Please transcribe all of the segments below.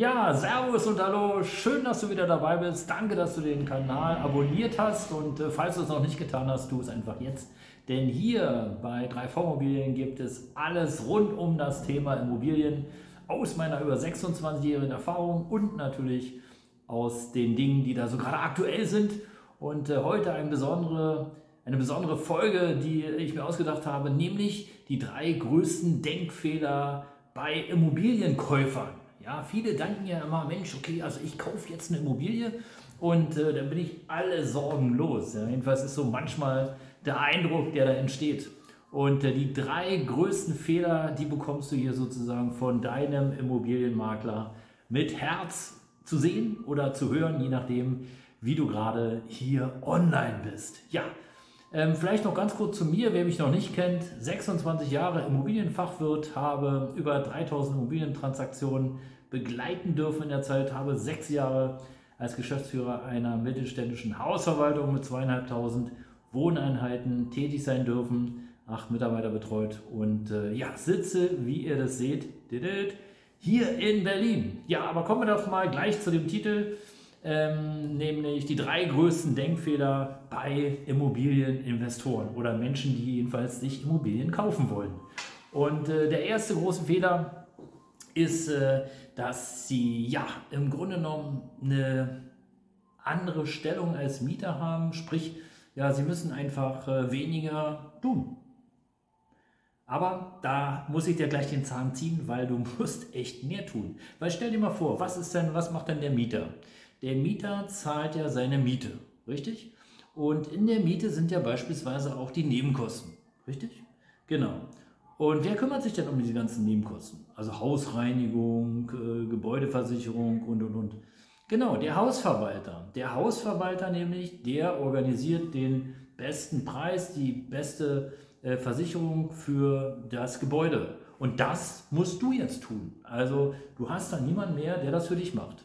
Ja, Servus und Hallo, schön, dass du wieder dabei bist. Danke, dass du den Kanal abonniert hast und äh, falls du es noch nicht getan hast, tu es einfach jetzt. Denn hier bei 3V Immobilien gibt es alles rund um das Thema Immobilien aus meiner über 26-jährigen Erfahrung und natürlich aus den Dingen, die da so gerade aktuell sind. Und äh, heute eine besondere, eine besondere Folge, die ich mir ausgedacht habe, nämlich die drei größten Denkfehler bei Immobilienkäufern. Ja, viele denken ja immer, Mensch, okay, also ich kaufe jetzt eine Immobilie und äh, dann bin ich alle Sorgen los. Ja, jedenfalls ist so manchmal der Eindruck, der da entsteht. Und äh, die drei größten Fehler, die bekommst du hier sozusagen von deinem Immobilienmakler mit Herz zu sehen oder zu hören, je nachdem, wie du gerade hier online bist. Ja, ähm, vielleicht noch ganz kurz zu mir, wer mich noch nicht kennt. 26 Jahre Immobilienfachwirt, habe über 3000 Immobilientransaktionen begleiten dürfen in der Zeit, habe sechs Jahre als Geschäftsführer einer mittelständischen Hausverwaltung mit zweieinhalbtausend Wohneinheiten tätig sein dürfen, acht Mitarbeiter betreut und äh, ja, sitze, wie ihr das seht, hier in Berlin. Ja, aber kommen wir doch mal gleich zu dem Titel ähm, nämlich die drei größten Denkfehler bei Immobilieninvestoren oder Menschen, die jedenfalls sich Immobilien kaufen wollen. Und äh, der erste große Fehler ist, äh, dass sie ja im Grunde genommen eine andere Stellung als Mieter haben, sprich, ja, sie müssen einfach äh, weniger tun. Aber da muss ich dir gleich den Zahn ziehen, weil du musst echt mehr tun. Weil stell dir mal vor, was ist denn, was macht denn der Mieter? Der Mieter zahlt ja seine Miete, richtig? Und in der Miete sind ja beispielsweise auch die Nebenkosten, richtig? Genau. Und wer kümmert sich denn um diese ganzen Nebenkosten? Also Hausreinigung, äh, Gebäudeversicherung und, und, und. Genau, der Hausverwalter. Der Hausverwalter nämlich, der organisiert den besten Preis, die beste äh, Versicherung für das Gebäude. Und das musst du jetzt tun. Also du hast da niemanden mehr, der das für dich macht.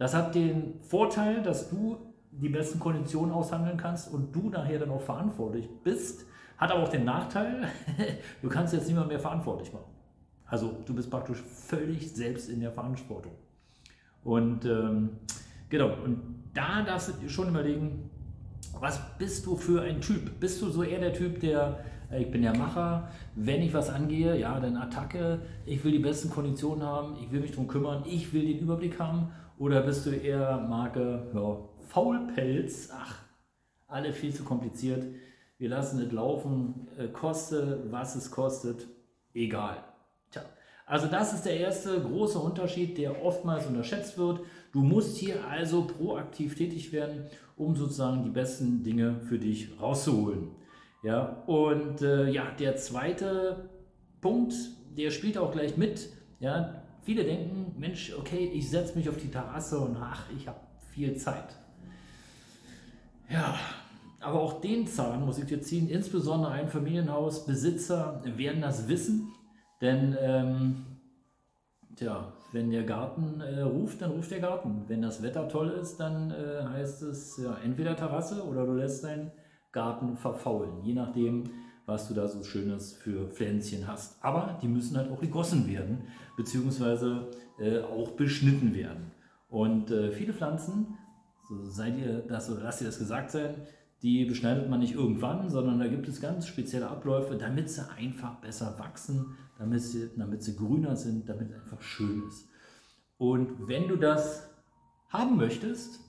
Das hat den Vorteil, dass du die besten Konditionen aushandeln kannst und du nachher dann auch verantwortlich bist. Hat aber auch den Nachteil, du kannst jetzt niemand mehr verantwortlich machen. Also du bist praktisch völlig selbst in der Verantwortung. Und ähm, genau, und da darfst du dir schon überlegen, was bist du für ein Typ? Bist du so eher der Typ, der, ich bin der Macher, wenn ich was angehe, ja, dann Attacke, ich will die besten Konditionen haben, ich will mich darum kümmern, ich will den Überblick haben oder bist du eher Marke ja, Faulpelz? Ach, alle viel zu kompliziert. Wir lassen es laufen, äh, koste, was es kostet, egal. Tja, also das ist der erste große Unterschied, der oftmals unterschätzt wird. Du musst hier also proaktiv tätig werden, um sozusagen die besten Dinge für dich rauszuholen. Ja, und äh, ja, der zweite Punkt, der spielt auch gleich mit. Ja, Viele denken, Mensch, okay, ich setze mich auf die Terrasse und ach, ich habe viel Zeit. Ja, aber auch den Zahn muss ich dir ziehen. Insbesondere ein Familienhausbesitzer werden das wissen, denn ähm, tja, wenn der Garten äh, ruft, dann ruft der Garten. Wenn das Wetter toll ist, dann äh, heißt es ja, entweder Terrasse oder du lässt deinen Garten verfaulen, je nachdem, was du da so Schönes für Pflänzchen hast. Aber die müssen halt auch gegossen werden, beziehungsweise äh, auch beschnitten werden. Und äh, viele Pflanzen, so seid ihr das oder lasst ihr das gesagt sein, die beschneidet man nicht irgendwann, sondern da gibt es ganz spezielle Abläufe, damit sie einfach besser wachsen, damit sie, damit sie grüner sind, damit es einfach schön ist. Und wenn du das haben möchtest,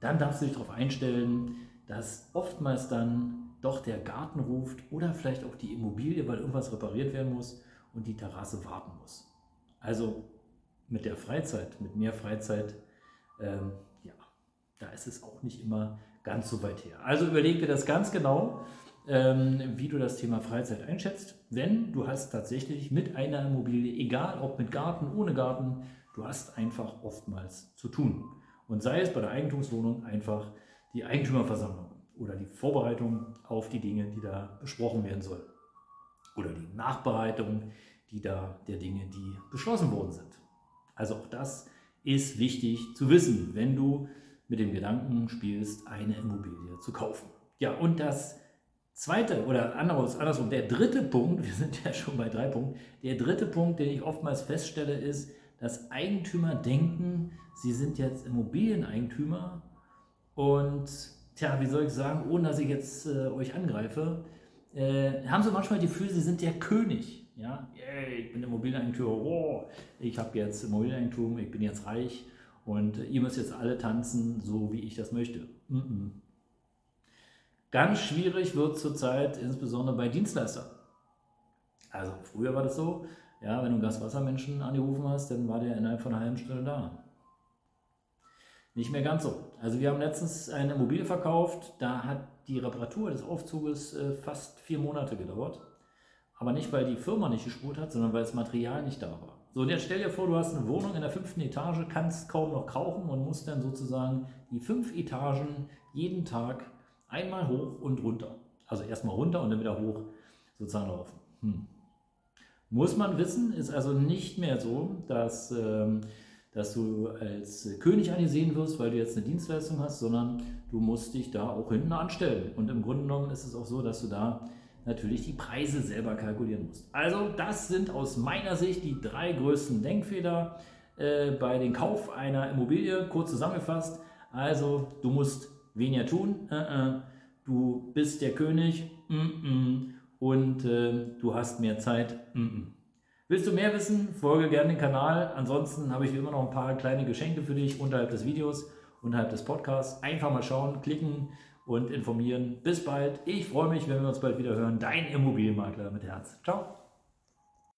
dann darfst du dich darauf einstellen, dass oftmals dann doch der Garten ruft oder vielleicht auch die Immobilie, weil irgendwas repariert werden muss und die Terrasse warten muss. Also mit der Freizeit, mit mehr Freizeit, ähm, ja, da ist es auch nicht immer ganz so weit her. Also überleg dir das ganz genau, ähm, wie du das Thema Freizeit einschätzt. Denn du hast tatsächlich mit einer Immobilie, egal ob mit Garten, ohne Garten, du hast einfach oftmals zu tun. Und sei es bei der Eigentumswohnung einfach die Eigentümerversammlung oder die Vorbereitung auf die Dinge, die da besprochen werden sollen. Oder die Nachbereitung die da der Dinge, die beschlossen worden sind. Also auch das ist wichtig zu wissen, wenn du mit dem Gedanken spielst, eine Immobilie zu kaufen. Ja, und das zweite oder anderes, andersrum, der dritte Punkt, wir sind ja schon bei drei Punkten, der dritte Punkt, den ich oftmals feststelle, ist, dass Eigentümer denken, sie sind jetzt Immobilieneigentümer und, tja, wie soll ich sagen, ohne dass ich jetzt äh, euch angreife, äh, haben sie manchmal das Gefühl, sie sind der König. Ja, yeah, ich bin Immobilieneigentümer, oh, ich habe jetzt Immobilieneigentum, ich bin jetzt reich und ihr müsst jetzt alle tanzen, so wie ich das möchte. Mm -mm. Ganz schwierig wird zurzeit insbesondere bei Dienstleistern. Also früher war das so, ja, wenn du Gaswassermenschen angerufen hast, dann war der innerhalb von einer halben Stunde da. Nicht mehr ganz so. Also wir haben letztens eine Immobilie verkauft, da hat die Reparatur des Aufzuges äh, fast vier Monate gedauert. Aber nicht, weil die Firma nicht gespurt hat, sondern weil das Material nicht da war. So, und jetzt stell dir vor, du hast eine Wohnung in der fünften Etage, kannst kaum noch rauchen und musst dann sozusagen die fünf Etagen jeden Tag einmal hoch und runter. Also erstmal runter und dann wieder hoch sozusagen laufen. Hm. Muss man wissen, ist also nicht mehr so, dass, ähm, dass du als König angesehen wirst, weil du jetzt eine Dienstleistung hast, sondern du musst dich da auch hinten anstellen. Und im Grunde genommen ist es auch so, dass du da natürlich die Preise selber kalkulieren musst. Also das sind aus meiner Sicht die drei größten Denkfehler äh, bei dem Kauf einer Immobilie, kurz zusammengefasst. Also du musst weniger tun, äh, äh, du bist der König mm, mm, und äh, du hast mehr Zeit. Mm, Willst du mehr wissen, folge gerne den Kanal. Ansonsten habe ich wie immer noch ein paar kleine Geschenke für dich unterhalb des Videos, unterhalb des Podcasts. Einfach mal schauen, klicken und informieren. Bis bald. Ich freue mich, wenn wir uns bald wieder hören. Dein Immobilienmakler mit Herz. Ciao.